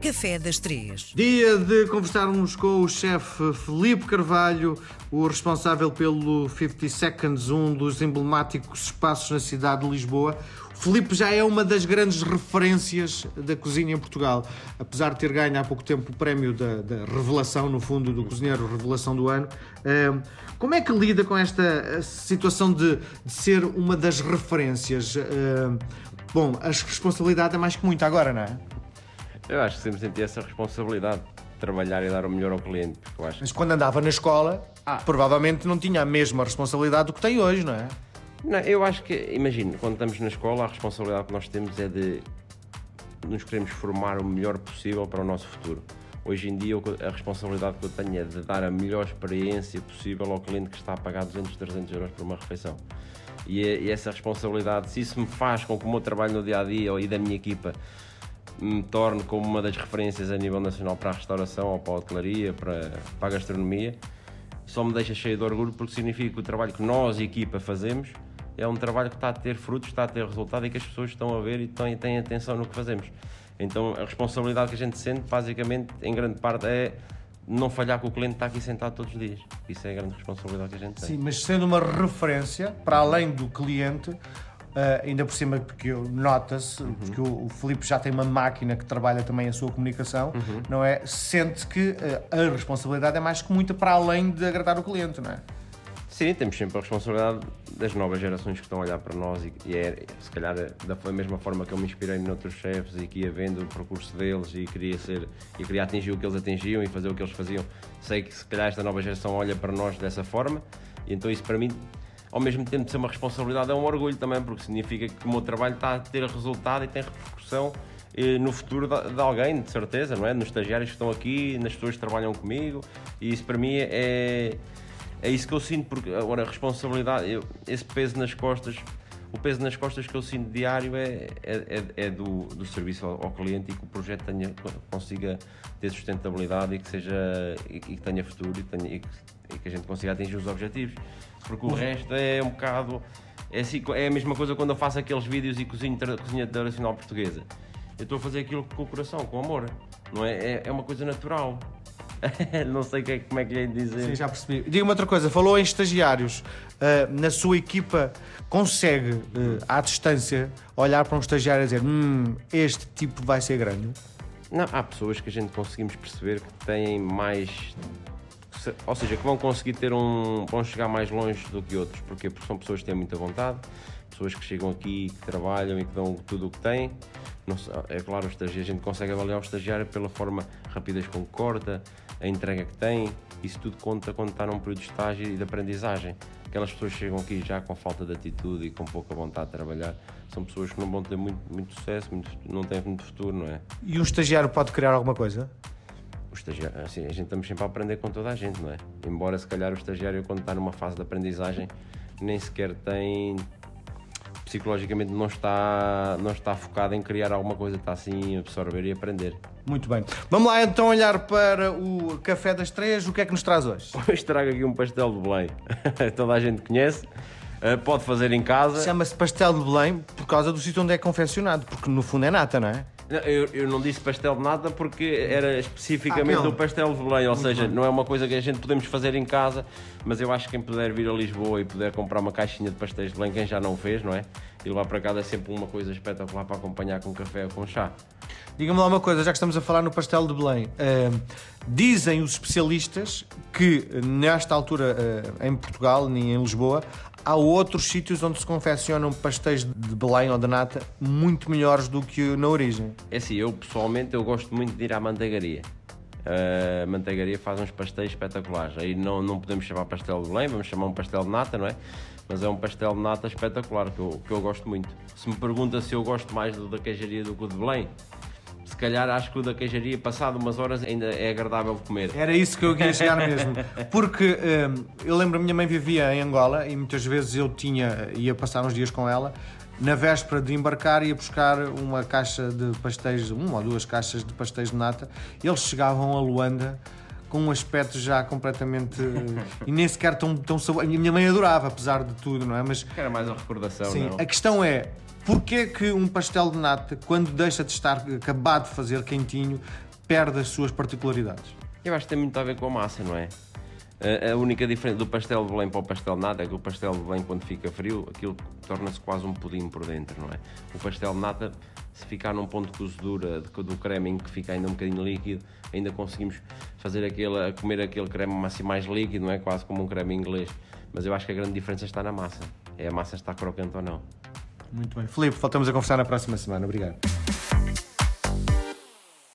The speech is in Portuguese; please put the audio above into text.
Café das Três. Dia de conversarmos com o chefe Felipe Carvalho, o responsável pelo 50 Seconds, um dos emblemáticos espaços na cidade de Lisboa. O Felipe já é uma das grandes referências da cozinha em Portugal, apesar de ter ganho há pouco tempo o prémio da, da revelação, no fundo, do cozinheiro revelação do ano. Ehm, como é que lida com esta eh, situação de, de ser uma das referências? Ehm, bom, a responsabilidade é mais que muita agora, não é? Eu acho que sempre senti essa responsabilidade de trabalhar e dar o melhor ao cliente. Porque eu acho Mas quando andava na escola, provavelmente não tinha a mesma responsabilidade do que tem hoje, não é? Não, eu acho que, imagino, quando estamos na escola, a responsabilidade que nós temos é de nos queremos formar o melhor possível para o nosso futuro. Hoje em dia, a responsabilidade que eu tenho é de dar a melhor experiência possível ao cliente que está a pagar 200, 300 euros por uma refeição. E, e essa responsabilidade, se isso me faz com que o meu trabalho no dia a dia e da minha equipa me torne como uma das referências a nível nacional para a restauração ou para a hotelaria, para, para a gastronomia, só me deixa cheio de orgulho porque significa que o trabalho que nós, equipa, fazemos é um trabalho que está a ter frutos, está a ter resultado e que as pessoas estão a ver e têm, têm atenção no que fazemos. Então a responsabilidade que a gente sente, basicamente, em grande parte, é não falhar com o cliente está aqui sentado todos os dias. Isso é a grande responsabilidade que a gente tem. Sim, mas sendo uma referência, para além do cliente, Uh, ainda por cima, porque nota-se, uhum. porque o, o Filipe já tem uma máquina que trabalha também a sua comunicação, uhum. não é? Sente que uh, a responsabilidade é mais que muita para além de agradar o cliente, não é? Sim, temos sempre a responsabilidade das novas gerações que estão a olhar para nós e, e é, se calhar, da mesma forma que eu me inspirei noutros chefes e que ia vendo o percurso deles e queria ser e queria atingir o que eles atingiam e fazer o que eles faziam. Sei que se calhar esta nova geração olha para nós dessa forma e então isso para mim ao mesmo tempo de ser uma responsabilidade, é um orgulho também, porque significa que o meu trabalho está a ter resultado e tem repercussão eh, no futuro de, alguém, de certeza, não é? Nos estagiários que estão aqui, nas pessoas que trabalham comigo, e isso para mim é, é isso que eu sinto, porque agora a responsabilidade, eu, esse peso nas costas, o peso nas costas que eu sinto diário é, é, é, é do, do serviço ao, ao, cliente e que o projeto tenha, consiga ter sustentabilidade e que, seja, e, e que tenha futuro e, tenha, e, que, e que a gente consiga atingir os objetivos porque o resto é um bocado. É, assim, é a mesma coisa quando eu faço aqueles vídeos e cozinho cozinha tradicional portuguesa. Eu estou a fazer aquilo com o coração, com amor. Não é? É, é uma coisa natural. não sei que, é, como é que lhe dizer. Sim, já percebi. Diga-me outra coisa, falou em estagiários. Uh, na sua equipa, consegue, uh, à distância, olhar para um estagiário e dizer: hum, este tipo vai ser grande? Não, há pessoas que a gente conseguimos perceber que têm mais ou seja, que vão conseguir ter um. vão chegar mais longe do que outros. Porquê? Porque são pessoas que têm muita vontade, pessoas que chegam aqui, que trabalham e que dão tudo o que têm. É claro, o estagiário, a gente consegue avaliar o estagiário pela forma rapidez com que corta, a entrega que tem, isso tudo conta quando está num período de estágio e de aprendizagem. Aquelas pessoas que chegam aqui já com falta de atitude e com pouca vontade de trabalhar, são pessoas que não vão ter muito, muito sucesso, muito, não têm muito futuro, não é? E um estagiário pode criar alguma coisa? o estagiário, assim, a gente estamos sempre a aprender com toda a gente, não é? Embora se calhar o estagiário quando está numa fase de aprendizagem nem sequer tem psicologicamente não está não está focado em criar alguma coisa, está assim a absorver e aprender. Muito bem. Vamos lá então olhar para o Café das Três. O que é que nos traz hoje? Hoje trago aqui um pastel de Belém. Toda a gente conhece. Uh, pode fazer em casa. Chama-se pastel de Belém causa do sítio onde é confeccionado, porque no fundo é nata, não é? Eu, eu, não disse pastel de nata porque era especificamente ah, o pastel de Belém, ou Muito seja, bem. não é uma coisa que a gente podemos fazer em casa, mas eu acho que quem puder vir a Lisboa e puder comprar uma caixinha de pastéis de Belém, quem já não fez, não é? E levar para casa é sempre uma coisa espetacular para acompanhar com café ou com chá. Diga-me lá uma coisa, já que estamos a falar no pastel de Belém, uh, dizem os especialistas que nesta altura uh, em Portugal, nem em Lisboa, há outros sítios onde se confeccionam pastéis de Belém ou de nata muito melhores do que na origem. É assim, eu pessoalmente eu gosto muito de ir à manteigaria. A manteigaria faz uns pastéis espetaculares. Aí não, não podemos chamar pastel de Belém, vamos chamar um pastel de nata, não é? Mas é um pastel de nata espetacular que eu, que eu gosto muito. Se me pergunta se eu gosto mais do da queijaria do que o de Belém, se calhar acho que o da queijaria, passado umas horas, ainda é agradável comer. Era isso que eu queria chegar mesmo. Porque um, eu lembro, a minha mãe vivia em Angola e muitas vezes eu tinha, ia passar uns dias com ela. Na véspera de embarcar, ia buscar uma caixa de pastéis, uma ou duas caixas de pastéis de nata. Eles chegavam a Luanda com um aspecto já completamente. e nem sequer tão, tão sabor. A minha mãe adorava, apesar de tudo, não é? Mas. Era mais uma recordação, Sim, não? a questão é Porquê que um pastel de nata, quando deixa de estar acabado de fazer quentinho, perde as suas particularidades? Eu acho que tem muito a ver com a massa, não é? A única diferença do pastel de Belém para o pastel de nata é que o pastel de Belém, quando fica frio, aquilo torna-se quase um pudim por dentro, não é? O pastel de nata, se ficar num ponto de cozedura do creme em que fica ainda um bocadinho líquido, ainda conseguimos fazer aquele, comer aquele creme assim mais líquido, não é? Quase como um creme inglês. Mas eu acho que a grande diferença está na massa. É a massa estar crocante ou não. Muito bem. Filipe, voltamos a conversar na próxima semana. Obrigado.